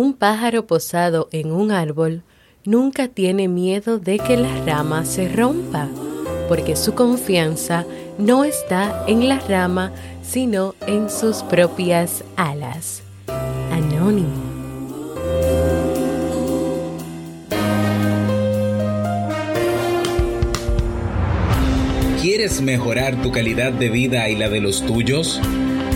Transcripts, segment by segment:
Un pájaro posado en un árbol nunca tiene miedo de que la rama se rompa, porque su confianza no está en la rama, sino en sus propias alas. Anónimo. ¿Quieres mejorar tu calidad de vida y la de los tuyos?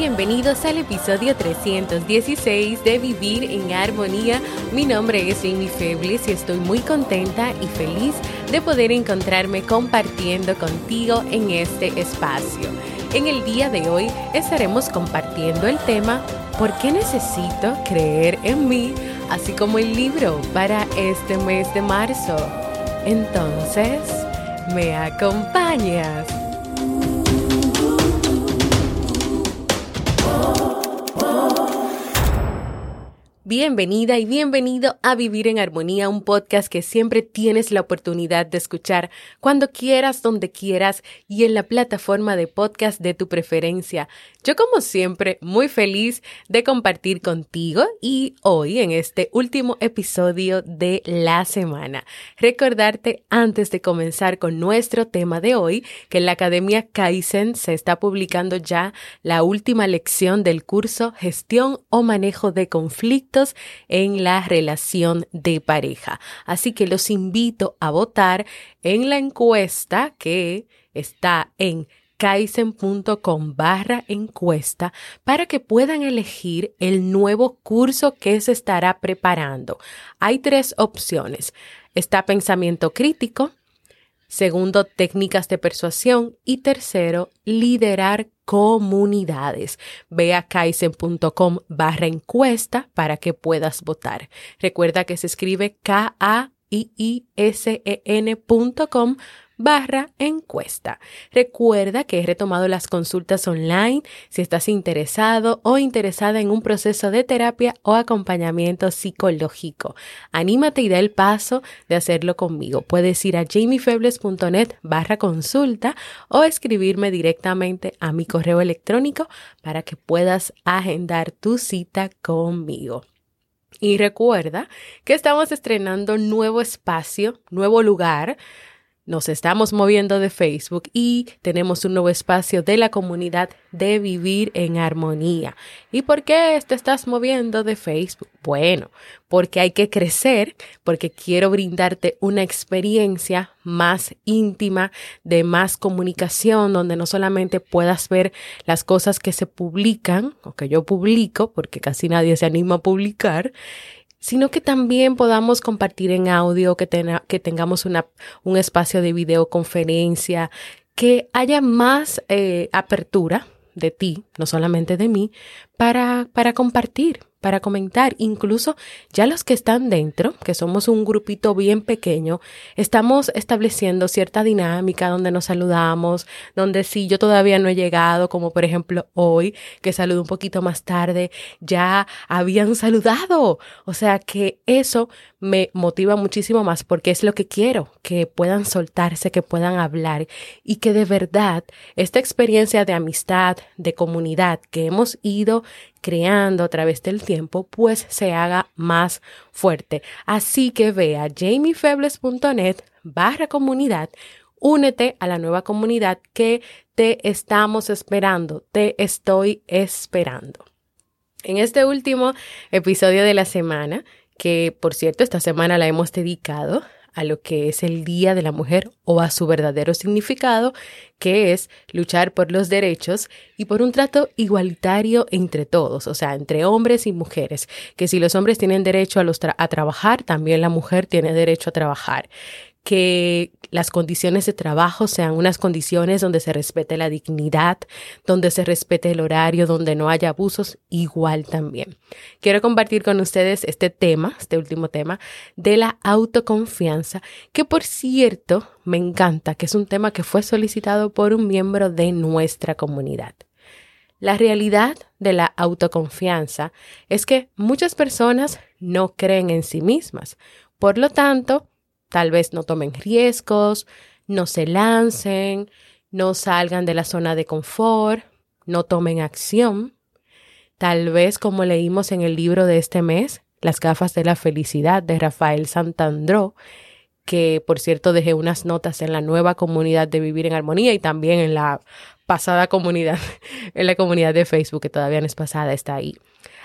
Bienvenidos al episodio 316 de Vivir en Armonía. Mi nombre es Jamie Febles y estoy muy contenta y feliz de poder encontrarme compartiendo contigo en este espacio. En el día de hoy estaremos compartiendo el tema ¿Por qué necesito creer en mí? Así como el libro para este mes de marzo. Entonces, ¿me acompañas? Bienvenida y bienvenido a Vivir en Armonía, un podcast que siempre tienes la oportunidad de escuchar cuando quieras, donde quieras y en la plataforma de podcast de tu preferencia. Yo como siempre muy feliz de compartir contigo y hoy en este último episodio de la semana. Recordarte antes de comenzar con nuestro tema de hoy que en la Academia Kaizen se está publicando ya la última lección del curso Gestión o Manejo de Conflictos en la relación de pareja. Así que los invito a votar en la encuesta que está en kaizen.com barra encuesta para que puedan elegir el nuevo curso que se estará preparando. Hay tres opciones. Está pensamiento crítico, Segundo, técnicas de persuasión. Y tercero, liderar comunidades. Ve a kaizen.com barra encuesta para que puedas votar. Recuerda que se escribe K-A-I-I-S-E-N.com barra encuesta. Recuerda que he retomado las consultas online si estás interesado o interesada en un proceso de terapia o acompañamiento psicológico. Anímate y da el paso de hacerlo conmigo. Puedes ir a jamiefebles.net barra consulta o escribirme directamente a mi correo electrónico para que puedas agendar tu cita conmigo. Y recuerda que estamos estrenando nuevo espacio, nuevo lugar nos estamos moviendo de Facebook y tenemos un nuevo espacio de la comunidad de vivir en armonía. ¿Y por qué te estás moviendo de Facebook? Bueno, porque hay que crecer, porque quiero brindarte una experiencia más íntima, de más comunicación, donde no solamente puedas ver las cosas que se publican o que yo publico, porque casi nadie se anima a publicar, sino que también podamos compartir en audio, que, que tengamos una, un espacio de videoconferencia, que haya más eh, apertura de ti, no solamente de mí, para, para compartir, para comentar. Incluso ya los que están dentro, que somos un grupito bien pequeño, estamos estableciendo cierta dinámica donde nos saludamos, donde si yo todavía no he llegado, como por ejemplo hoy, que saludo un poquito más tarde, ya habían saludado. O sea que eso me motiva muchísimo más porque es lo que quiero, que puedan soltarse, que puedan hablar y que de verdad esta experiencia de amistad, de comunidad que hemos ido creando a través del tiempo, pues se haga más fuerte. Así que vea jamiefebles.net barra comunidad únete a la nueva comunidad que te estamos esperando, te estoy esperando. En este último episodio de la semana, que por cierto esta semana la hemos dedicado a lo que es el Día de la Mujer o a su verdadero significado, que es luchar por los derechos y por un trato igualitario entre todos, o sea, entre hombres y mujeres, que si los hombres tienen derecho a, los a trabajar, también la mujer tiene derecho a trabajar que las condiciones de trabajo sean unas condiciones donde se respete la dignidad, donde se respete el horario, donde no haya abusos, igual también. Quiero compartir con ustedes este tema, este último tema, de la autoconfianza, que por cierto me encanta, que es un tema que fue solicitado por un miembro de nuestra comunidad. La realidad de la autoconfianza es que muchas personas no creen en sí mismas. Por lo tanto, Tal vez no tomen riesgos, no se lancen, no salgan de la zona de confort, no tomen acción. Tal vez como leímos en el libro de este mes, Las gafas de la felicidad de Rafael Santandró, que por cierto dejé unas notas en la nueva comunidad de Vivir en Armonía y también en la pasada comunidad, en la comunidad de Facebook, que todavía no es pasada, está ahí.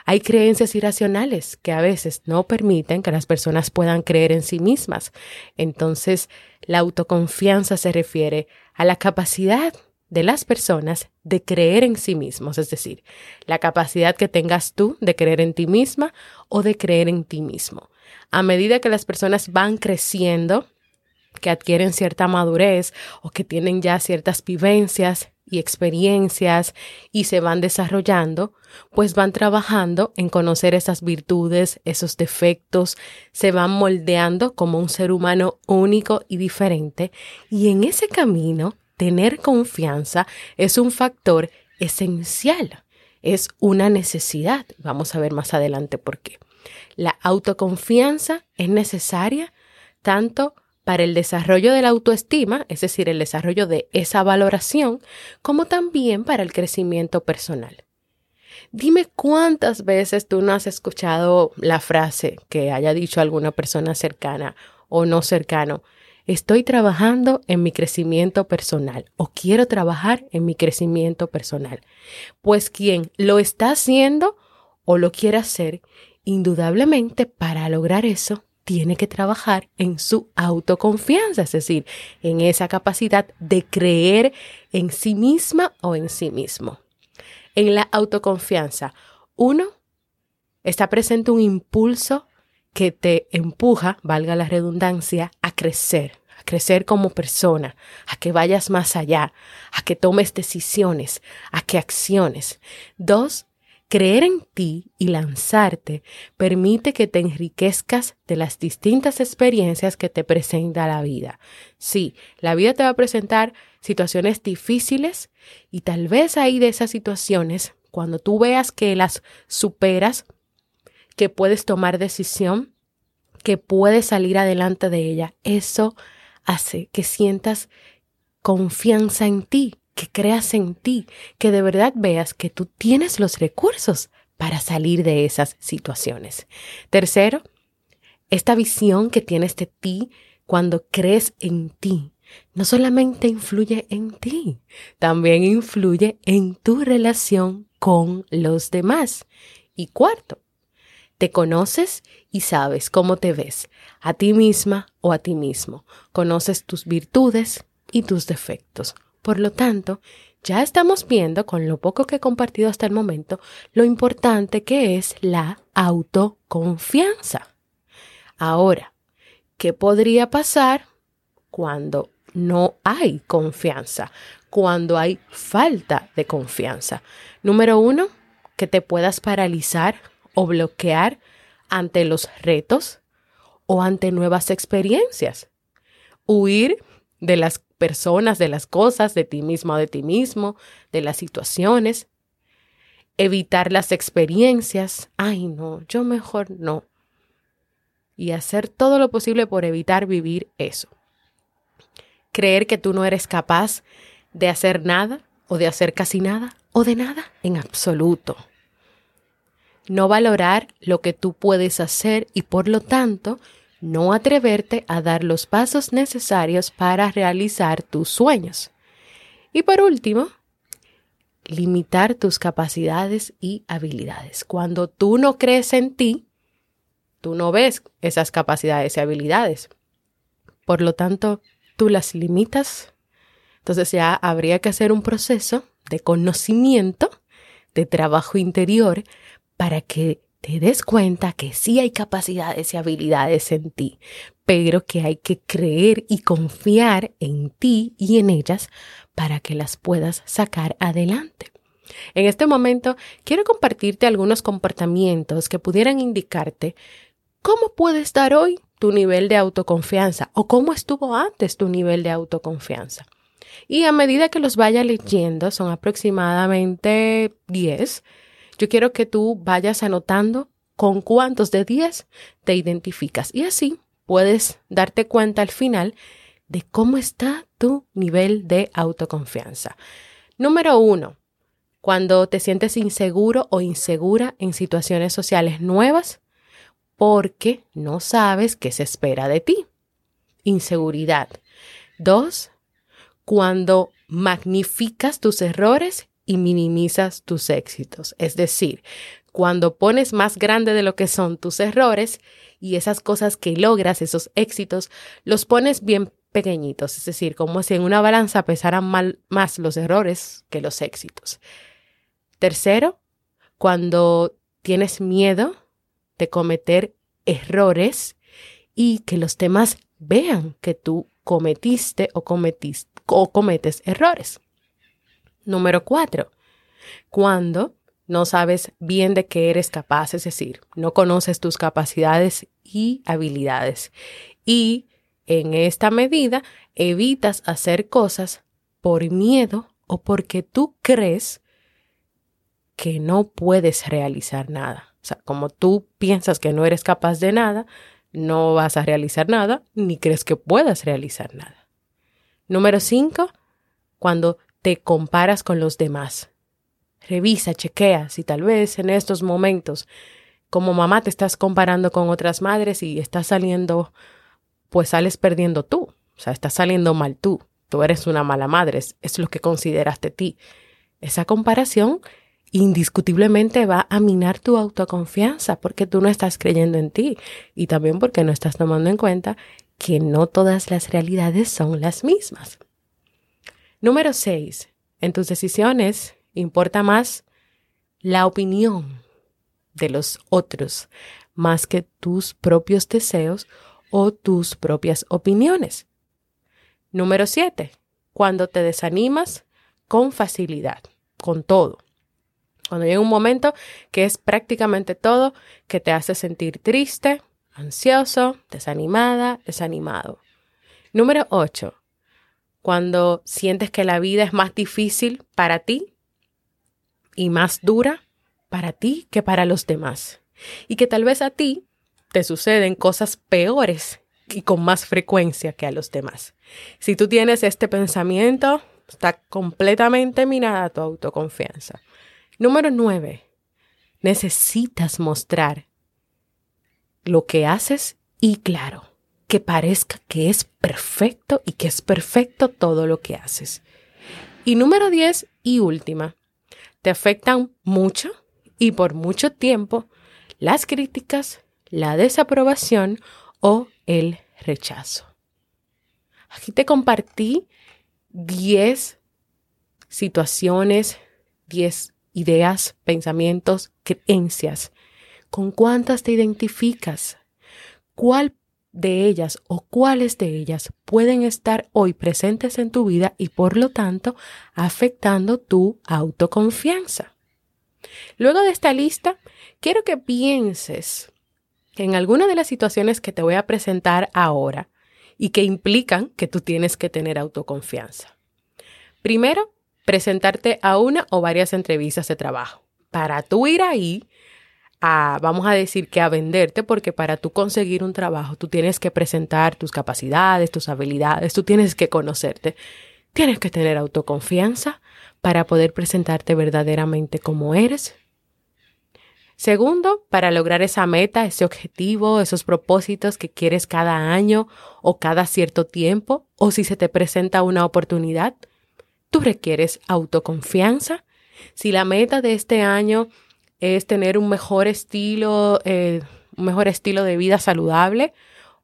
Hay creencias irracionales que a veces no permiten que las personas puedan creer en sí mismas. Entonces, la autoconfianza se refiere a la capacidad de las personas de creer en sí mismos, es decir, la capacidad que tengas tú de creer en ti misma o de creer en ti mismo. A medida que las personas van creciendo, que adquieren cierta madurez o que tienen ya ciertas vivencias, y experiencias y se van desarrollando, pues van trabajando en conocer esas virtudes, esos defectos, se van moldeando como un ser humano único y diferente y en ese camino tener confianza es un factor esencial, es una necesidad. Vamos a ver más adelante por qué. La autoconfianza es necesaria tanto para el desarrollo de la autoestima, es decir, el desarrollo de esa valoración, como también para el crecimiento personal. Dime cuántas veces tú no has escuchado la frase que haya dicho alguna persona cercana o no cercano, estoy trabajando en mi crecimiento personal o quiero trabajar en mi crecimiento personal. Pues quien lo está haciendo o lo quiere hacer, indudablemente para lograr eso tiene que trabajar en su autoconfianza, es decir, en esa capacidad de creer en sí misma o en sí mismo. En la autoconfianza, uno, está presente un impulso que te empuja, valga la redundancia, a crecer, a crecer como persona, a que vayas más allá, a que tomes decisiones, a que acciones. Dos, Creer en ti y lanzarte permite que te enriquezcas de las distintas experiencias que te presenta la vida. Sí, la vida te va a presentar situaciones difíciles y tal vez ahí de esas situaciones, cuando tú veas que las superas, que puedes tomar decisión, que puedes salir adelante de ella, eso hace que sientas confianza en ti, que creas en ti, que de verdad veas que tú tienes los recursos para salir de esas situaciones. Tercero, esta visión que tienes de ti cuando crees en ti, no solamente influye en ti, también influye en tu relación con los demás. Y cuarto, te conoces y sabes cómo te ves, a ti misma o a ti mismo. Conoces tus virtudes y tus defectos. Por lo tanto, ya estamos viendo con lo poco que he compartido hasta el momento lo importante que es la autoconfianza. Ahora, ¿qué podría pasar cuando no hay confianza? Cuando hay falta de confianza. Número uno, que te puedas paralizar o bloquear ante los retos o ante nuevas experiencias. Huir de las personas, de las cosas, de ti mismo o de ti mismo, de las situaciones. Evitar las experiencias. Ay, no, yo mejor no. Y hacer todo lo posible por evitar vivir eso. Creer que tú no eres capaz de hacer nada o de hacer casi nada o de nada en absoluto. No valorar lo que tú puedes hacer y por lo tanto no atreverte a dar los pasos necesarios para realizar tus sueños. Y por último, limitar tus capacidades y habilidades. Cuando tú no crees en ti, tú no ves esas capacidades y habilidades. Por lo tanto, tú las limitas. Entonces ya habría que hacer un proceso de conocimiento, de trabajo interior, para que te des cuenta que sí hay capacidades y habilidades en ti, pero que hay que creer y confiar en ti y en ellas para que las puedas sacar adelante. En este momento quiero compartirte algunos comportamientos que pudieran indicarte cómo puede estar hoy tu nivel de autoconfianza o cómo estuvo antes tu nivel de autoconfianza. Y a medida que los vaya leyendo, son aproximadamente 10, yo quiero que tú vayas anotando con cuántos de 10 te identificas y así puedes darte cuenta al final de cómo está tu nivel de autoconfianza. Número uno, cuando te sientes inseguro o insegura en situaciones sociales nuevas porque no sabes qué se espera de ti. Inseguridad. Dos, cuando magnificas tus errores y minimizas tus éxitos. Es decir, cuando pones más grande de lo que son tus errores y esas cosas que logras, esos éxitos, los pones bien pequeñitos, es decir, como si en una balanza pesaran más los errores que los éxitos. Tercero, cuando tienes miedo de cometer errores y que los demás vean que tú cometiste o, cometiste, o cometes errores. Número cuatro, cuando no sabes bien de qué eres capaz, es decir, no conoces tus capacidades y habilidades y en esta medida, evitas hacer cosas por miedo o porque tú crees que no puedes realizar nada. O sea, como tú piensas que no eres capaz de nada, no vas a realizar nada, ni crees que puedas realizar nada. Número cinco, cuando te comparas con los demás. Revisa, chequea si tal vez en estos momentos como mamá te estás comparando con otras madres y estás saliendo pues sales perdiendo tú. O sea, estás saliendo mal tú. Tú eres una mala madre, es, lo que consideraste ti. Esa comparación indiscutiblemente va a minar tu autoconfianza porque tú no estás creyendo en ti y también porque no estás tomando en cuenta que no todas las realidades son las mismas. Número 6. En tus decisiones importa más la opinión de los otros más que tus propios deseos o tus propias opiniones. Número 7. Cuando te desanimas con facilidad, con todo. Cuando llega un momento que es prácticamente todo que te hace sentir triste, ansioso, desanimada, desanimado. Número 8. Cuando sientes que la vida es más difícil para ti y más dura para ti que para los demás. Y que tal vez a ti te suceden cosas peores y con más frecuencia que a los demás. Si tú tienes este pensamiento, está completamente minada tu autoconfianza. Número nueve, necesitas mostrar lo que haces y claro, que parezca que es perfecto y que es perfecto todo lo que haces. Y número diez y última, te afectan mucho y por mucho tiempo las críticas, la desaprobación o el rechazo. Aquí te compartí 10 situaciones, 10 ideas, pensamientos, creencias. ¿Con cuántas te identificas? ¿Cuál de ellas o cuáles de ellas pueden estar hoy presentes en tu vida y por lo tanto afectando tu autoconfianza? Luego de esta lista, quiero que pienses en alguna de las situaciones que te voy a presentar ahora y que implican que tú tienes que tener autoconfianza. Primero, presentarte a una o varias entrevistas de trabajo. Para tú ir ahí, vamos a decir que a venderte, porque para tú conseguir un trabajo, tú tienes que presentar tus capacidades, tus habilidades, tú tienes que conocerte. Tienes que tener autoconfianza para poder presentarte verdaderamente como eres. Segundo, para lograr esa meta, ese objetivo, esos propósitos que quieres cada año o cada cierto tiempo, o si se te presenta una oportunidad, tú requieres autoconfianza. Si la meta de este año es tener un mejor estilo, eh, un mejor estilo de vida saludable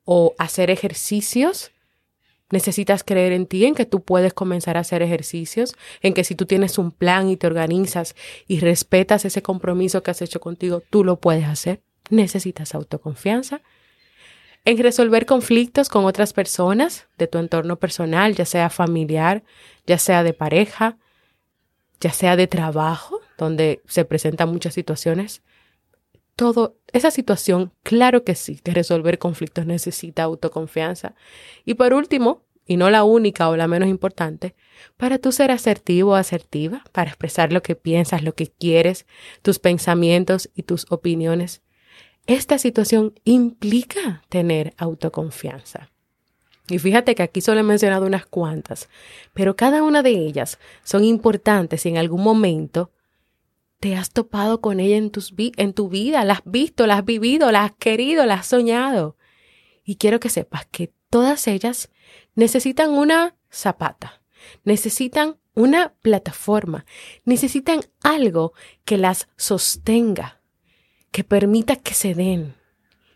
o hacer ejercicios, Necesitas creer en ti, en que tú puedes comenzar a hacer ejercicios, en que si tú tienes un plan y te organizas y respetas ese compromiso que has hecho contigo, tú lo puedes hacer. Necesitas autoconfianza. En resolver conflictos con otras personas de tu entorno personal, ya sea familiar, ya sea de pareja, ya sea de trabajo, donde se presentan muchas situaciones. Todo, esa situación, claro que sí, de resolver conflictos necesita autoconfianza. Y por último, y no la única o la menos importante, para tú ser asertivo o asertiva, para expresar lo que piensas, lo que quieres, tus pensamientos y tus opiniones. Esta situación implica tener autoconfianza. Y fíjate que aquí solo he mencionado unas cuantas, pero cada una de ellas son importantes y en algún momento te has topado con ella en, tus en tu vida, la has visto, la has vivido, la has querido, la has soñado. Y quiero que sepas que todas ellas necesitan una zapata, necesitan una plataforma, necesitan algo que las sostenga, que permita que se den.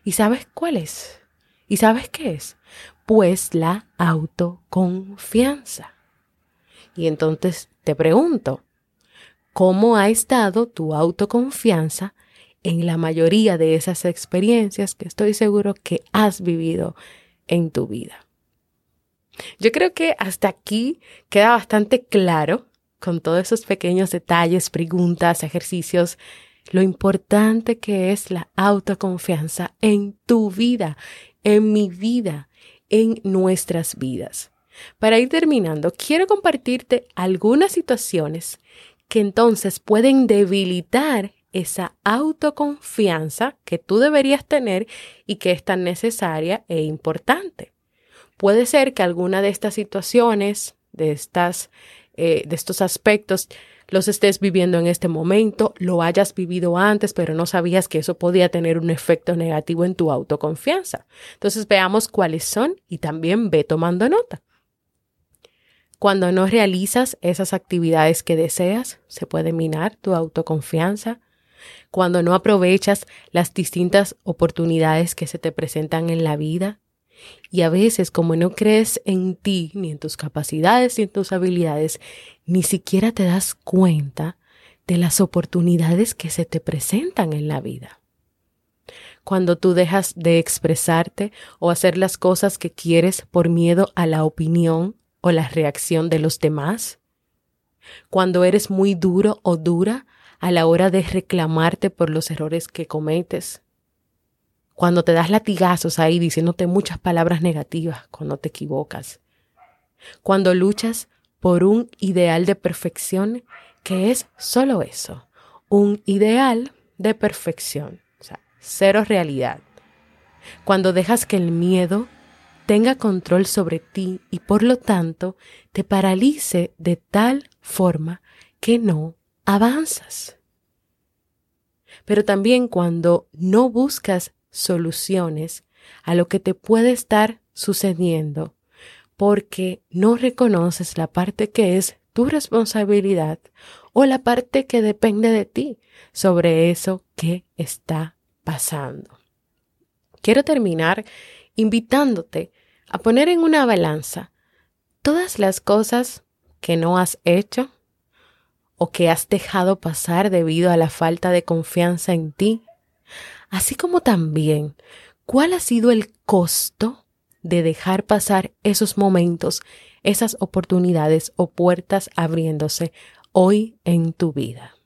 ¿Y sabes cuál es? ¿Y sabes qué es? Pues la autoconfianza. Y entonces te pregunto, ¿cómo ha estado tu autoconfianza en la mayoría de esas experiencias que estoy seguro que has vivido en tu vida? Yo creo que hasta aquí queda bastante claro, con todos esos pequeños detalles, preguntas, ejercicios, lo importante que es la autoconfianza en tu vida, en mi vida, en nuestras vidas. Para ir terminando, quiero compartirte algunas situaciones que entonces pueden debilitar esa autoconfianza que tú deberías tener y que es tan necesaria e importante. Puede ser que alguna de estas situaciones, de, estas, eh, de estos aspectos, los estés viviendo en este momento, lo hayas vivido antes, pero no sabías que eso podía tener un efecto negativo en tu autoconfianza. Entonces veamos cuáles son y también ve tomando nota. Cuando no realizas esas actividades que deseas, se puede minar tu autoconfianza. Cuando no aprovechas las distintas oportunidades que se te presentan en la vida, y a veces, como no crees en ti, ni en tus capacidades, ni en tus habilidades, ni siquiera te das cuenta de las oportunidades que se te presentan en la vida. Cuando tú dejas de expresarte o hacer las cosas que quieres por miedo a la opinión o la reacción de los demás. Cuando eres muy duro o dura a la hora de reclamarte por los errores que cometes cuando te das latigazos ahí diciéndote muchas palabras negativas cuando te equivocas, cuando luchas por un ideal de perfección que es solo eso, un ideal de perfección, o sea, cero realidad. Cuando dejas que el miedo tenga control sobre ti y por lo tanto te paralice de tal forma que no avanzas. Pero también cuando no buscas soluciones a lo que te puede estar sucediendo porque no reconoces la parte que es tu responsabilidad o la parte que depende de ti sobre eso que está pasando. Quiero terminar invitándote a poner en una balanza todas las cosas que no has hecho o que has dejado pasar debido a la falta de confianza en ti así como también cuál ha sido el costo de dejar pasar esos momentos, esas oportunidades o puertas abriéndose hoy en tu vida.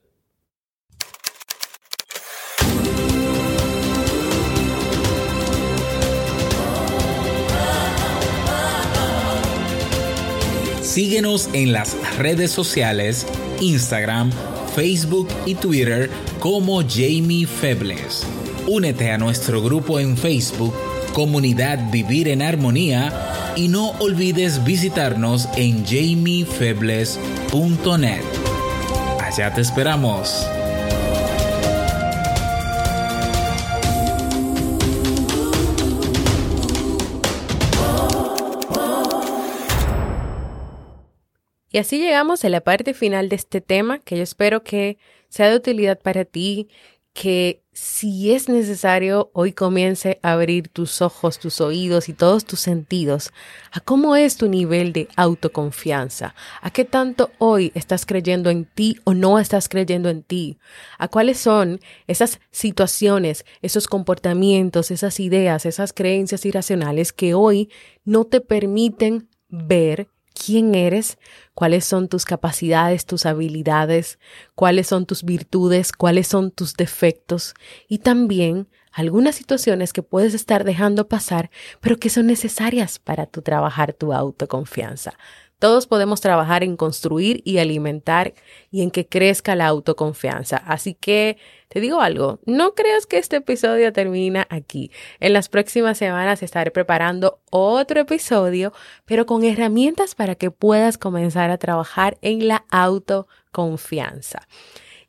Síguenos en las redes sociales, Instagram, Facebook y Twitter como Jamie Febles. Únete a nuestro grupo en Facebook, Comunidad Vivir en Armonía, y no olvides visitarnos en jamiefebles.net. Allá te esperamos. Y así llegamos a la parte final de este tema que yo espero que sea de utilidad para ti, que si es necesario, hoy comience a abrir tus ojos, tus oídos y todos tus sentidos a cómo es tu nivel de autoconfianza, a qué tanto hoy estás creyendo en ti o no estás creyendo en ti, a cuáles son esas situaciones, esos comportamientos, esas ideas, esas creencias irracionales que hoy no te permiten ver quién eres, cuáles son tus capacidades, tus habilidades, cuáles son tus virtudes, cuáles son tus defectos y también algunas situaciones que puedes estar dejando pasar, pero que son necesarias para tu trabajar tu autoconfianza. Todos podemos trabajar en construir y alimentar y en que crezca la autoconfianza. Así que te digo algo, no creas que este episodio termina aquí. En las próximas semanas estaré preparando otro episodio, pero con herramientas para que puedas comenzar a trabajar en la autoconfianza.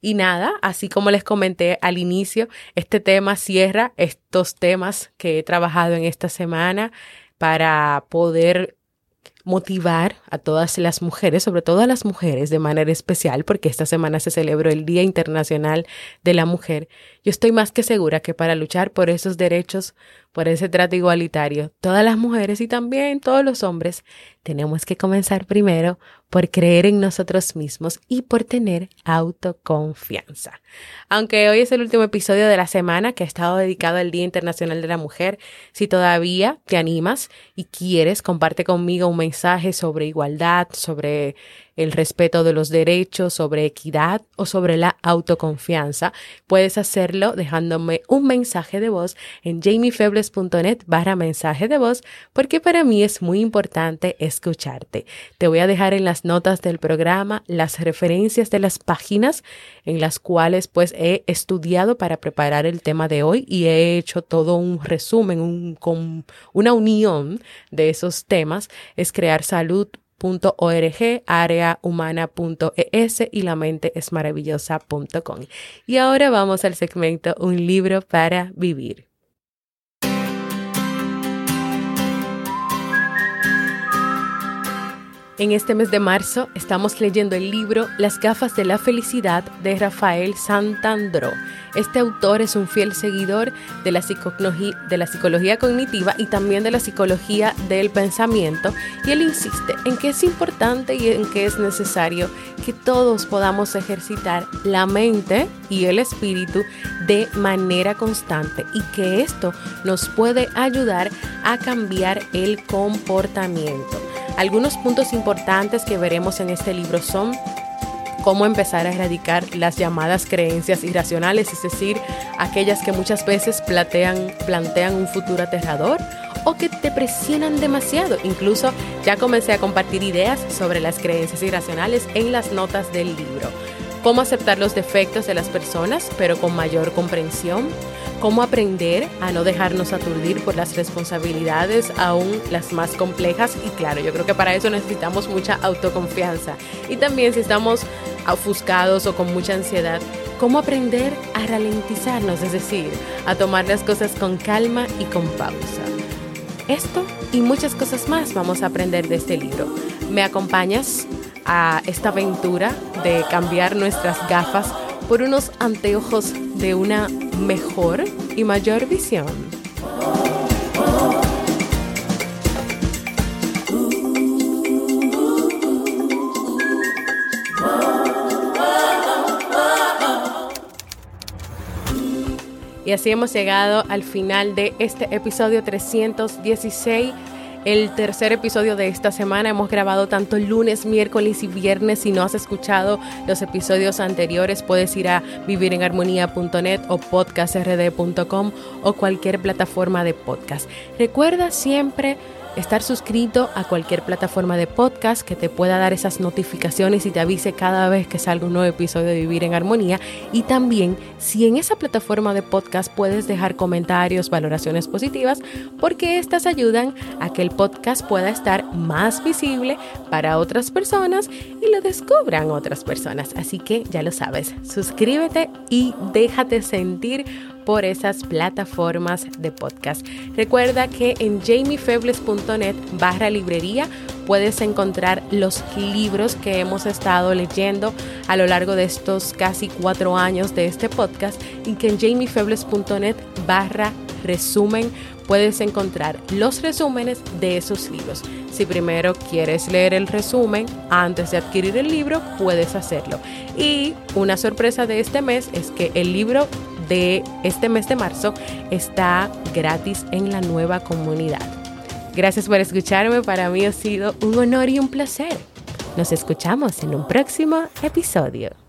Y nada, así como les comenté al inicio, este tema cierra estos temas que he trabajado en esta semana para poder motivar a todas las mujeres, sobre todo a las mujeres de manera especial, porque esta semana se celebró el Día Internacional de la Mujer, yo estoy más que segura que para luchar por esos derechos, por ese trato igualitario, todas las mujeres y también todos los hombres, tenemos que comenzar primero por creer en nosotros mismos y por tener autoconfianza. Aunque hoy es el último episodio de la semana que ha estado dedicado al Día Internacional de la Mujer, si todavía te animas y quieres, comparte conmigo un mensaje sobre igualdad, sobre el respeto de los derechos, sobre equidad o sobre la autoconfianza, puedes hacerlo dejándome un mensaje de voz en jamiefebles.net barra mensaje de voz, porque para mí es muy importante escucharte. Te voy a dejar en las notas del programa las referencias de las páginas en las cuales pues he estudiado para preparar el tema de hoy y he hecho todo un resumen, con una unión de esos temas. Es crear salud .org, areahumana.es y la mente es maravillosa.com. Y ahora vamos al segmento Un libro para vivir. En este mes de marzo estamos leyendo el libro Las gafas de la felicidad de Rafael Santandró. Este autor es un fiel seguidor de la, de la psicología cognitiva y también de la psicología del pensamiento y él insiste en que es importante y en que es necesario que todos podamos ejercitar la mente y el espíritu de manera constante y que esto nos puede ayudar a cambiar el comportamiento. Algunos puntos importantes que veremos en este libro son cómo empezar a erradicar las llamadas creencias irracionales, es decir, aquellas que muchas veces plantean, un futuro aterrador o que te presionan demasiado. Incluso ya comencé a compartir ideas sobre las creencias irracionales en las notas del libro. Cómo aceptar los defectos de las personas, pero con mayor comprensión cómo aprender a no dejarnos aturdir por las responsabilidades, aún las más complejas. Y claro, yo creo que para eso necesitamos mucha autoconfianza. Y también si estamos ofuscados o con mucha ansiedad, cómo aprender a ralentizarnos, es decir, a tomar las cosas con calma y con pausa. Esto y muchas cosas más vamos a aprender de este libro. ¿Me acompañas a esta aventura de cambiar nuestras gafas por unos anteojos de una mejor y mayor visión. Y así hemos llegado al final de este episodio 316 el tercer episodio de esta semana. Hemos grabado tanto lunes, miércoles y viernes. Si no has escuchado los episodios anteriores, puedes ir a vivirenharmonía.net o podcastrd.com o cualquier plataforma de podcast. Recuerda siempre estar suscrito a cualquier plataforma de podcast que te pueda dar esas notificaciones y te avise cada vez que salga un nuevo episodio de Vivir en Armonía. Y también, si en esa plataforma de podcast puedes dejar comentarios, valoraciones positivas, porque estas ayudan a que el podcast pueda estar más visible para otras personas y lo descubran otras personas. Así que ya lo sabes, suscríbete y déjate sentir por esas plataformas de podcast. Recuerda que en jamiefebles.net barra librería puedes encontrar los libros que hemos estado leyendo a lo largo de estos casi cuatro años de este podcast y que en jamiefebles.net barra resumen puedes encontrar los resúmenes de esos libros. Si primero quieres leer el resumen antes de adquirir el libro, puedes hacerlo. Y una sorpresa de este mes es que el libro de este mes de marzo está gratis en la nueva comunidad. Gracias por escucharme, para mí ha sido un honor y un placer. Nos escuchamos en un próximo episodio.